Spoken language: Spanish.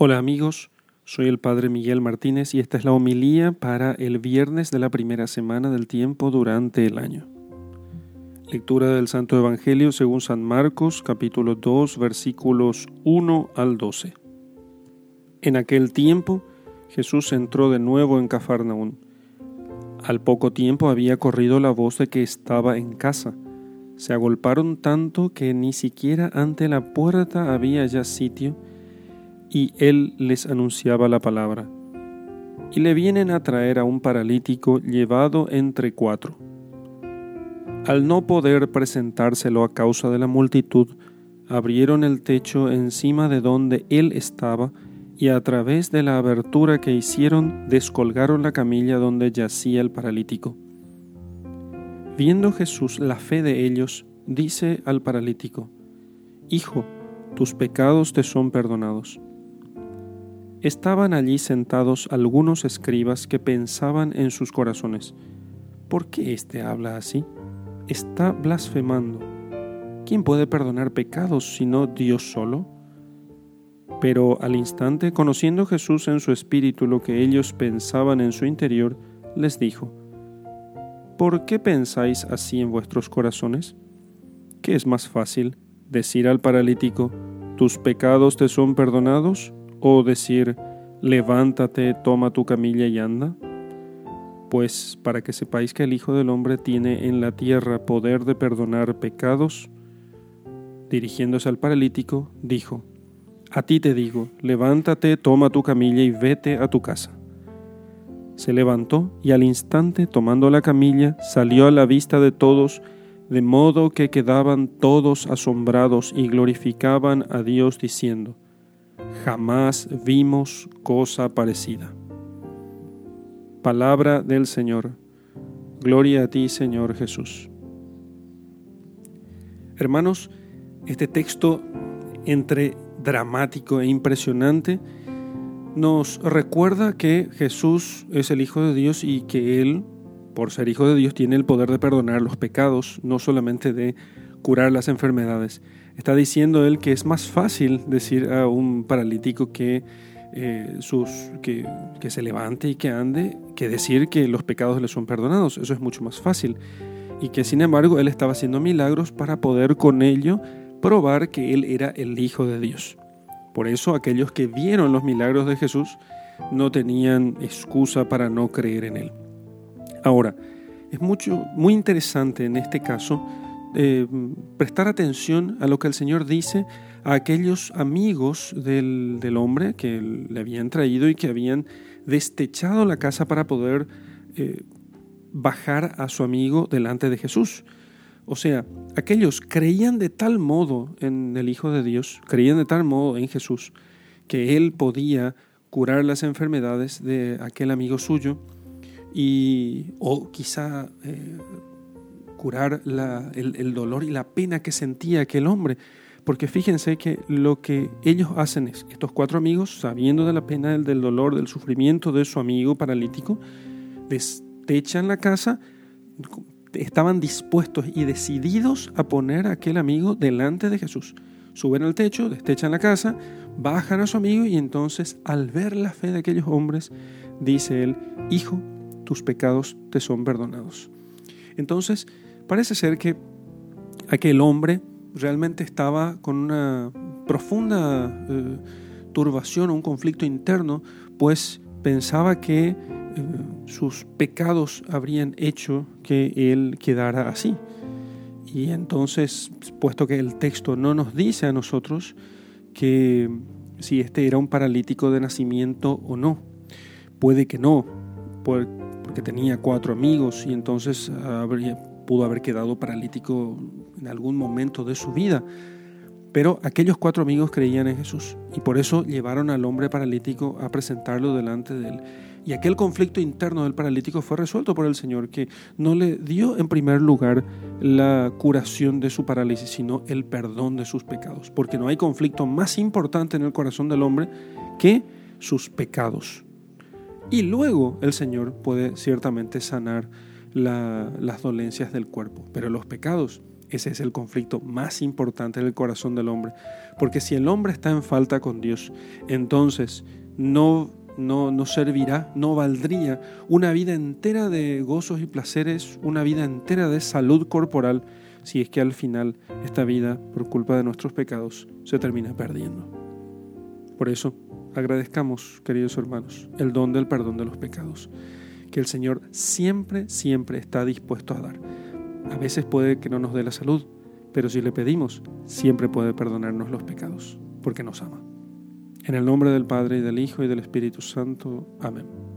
Hola amigos, soy el Padre Miguel Martínez y esta es la homilía para el viernes de la primera semana del tiempo durante el año. Lectura del Santo Evangelio según San Marcos capítulo 2 versículos 1 al 12. En aquel tiempo Jesús entró de nuevo en Cafarnaún. Al poco tiempo había corrido la voz de que estaba en casa. Se agolparon tanto que ni siquiera ante la puerta había ya sitio y él les anunciaba la palabra. Y le vienen a traer a un paralítico llevado entre cuatro. Al no poder presentárselo a causa de la multitud, abrieron el techo encima de donde él estaba y a través de la abertura que hicieron descolgaron la camilla donde yacía el paralítico. Viendo Jesús la fe de ellos, dice al paralítico, Hijo, tus pecados te son perdonados. Estaban allí sentados algunos escribas que pensaban en sus corazones, ¿por qué éste habla así? Está blasfemando. ¿Quién puede perdonar pecados sino Dios solo? Pero al instante, conociendo Jesús en su espíritu lo que ellos pensaban en su interior, les dijo, ¿Por qué pensáis así en vuestros corazones? ¿Qué es más fácil, decir al paralítico, tus pecados te son perdonados? O decir, levántate, toma tu camilla y anda? Pues para que sepáis que el Hijo del Hombre tiene en la tierra poder de perdonar pecados, dirigiéndose al paralítico, dijo, A ti te digo, levántate, toma tu camilla y vete a tu casa. Se levantó y al instante, tomando la camilla, salió a la vista de todos, de modo que quedaban todos asombrados y glorificaban a Dios diciendo, jamás vimos cosa parecida. Palabra del Señor. Gloria a ti, Señor Jesús. Hermanos, este texto entre dramático e impresionante nos recuerda que Jesús es el Hijo de Dios y que Él, por ser Hijo de Dios, tiene el poder de perdonar los pecados, no solamente de curar las enfermedades. Está diciendo él que es más fácil decir a un paralítico que, eh, sus, que, que se levante y que ande que decir que los pecados le son perdonados. Eso es mucho más fácil. Y que sin embargo él estaba haciendo milagros para poder con ello probar que él era el Hijo de Dios. Por eso aquellos que vieron los milagros de Jesús no tenían excusa para no creer en él. Ahora, es mucho, muy interesante en este caso eh, prestar atención a lo que el Señor dice a aquellos amigos del, hombre que le habían traído y que habían destechado la casa para poder eh, bajar a su amigo delante de Jesús. O sea, aquellos creían de tal modo en el Hijo de Dios, creían de tal modo en Jesús, que Él podía curar las enfermedades de aquel amigo suyo y o quizá eh, curar el, dolor y la pena que sentía aquel hombre. Porque fíjense que lo que ellos hacen es, estos cuatro amigos, sabiendo de la pena, del, del dolor, del sufrimiento de su amigo paralítico, destechan la casa, estaban dispuestos y decididos a poner a aquel amigo delante de Jesús. Suben al techo, destechan la casa, bajan a su amigo y entonces al ver la fe de aquellos hombres, dice él, Hijo, tus pecados te son perdonados. Entonces, Parece ser que aquel hombre realmente estaba con una profunda eh, turbación un conflicto interno, pues pensaba que eh, sus pecados habrían hecho que él quedara así. Y entonces, puesto que el texto no nos dice a nosotros que si este era un paralítico de nacimiento o no, puede que no, porque tenía cuatro amigos y entonces habría, pudo haber quedado paralítico en algún momento de su vida. Pero aquellos cuatro amigos creían en Jesús y por eso llevaron al hombre paralítico a presentarlo delante de él. Y aquel conflicto interno del paralítico fue resuelto por el Señor, que no le dio en primer lugar la curación de su parálisis, sino el perdón de sus pecados. Porque no hay conflicto más importante en el corazón del hombre que sus pecados. Y luego el Señor puede ciertamente sanar las dolencias del cuerpo. Pero los pecados Ese es el conflicto más importante del corazón del hombre. Porque si el hombre está en falta con Dios, entonces no, no, no servirá, no valdría una vida entera de gozos y placeres, una vida entera de salud corporal, si es que al final esta vida, por culpa de nuestros pecados, se termina perdiendo. Por eso, agradezcamos, queridos hermanos, el don del perdón de los pecados, que el Señor siempre, siempre está dispuesto a dar. A veces puede que no nos dé la salud, pero si le pedimos, siempre puede perdonarnos los pecados, porque nos ama. En el nombre del Padre y del Hijo y del Espíritu Santo. Amén.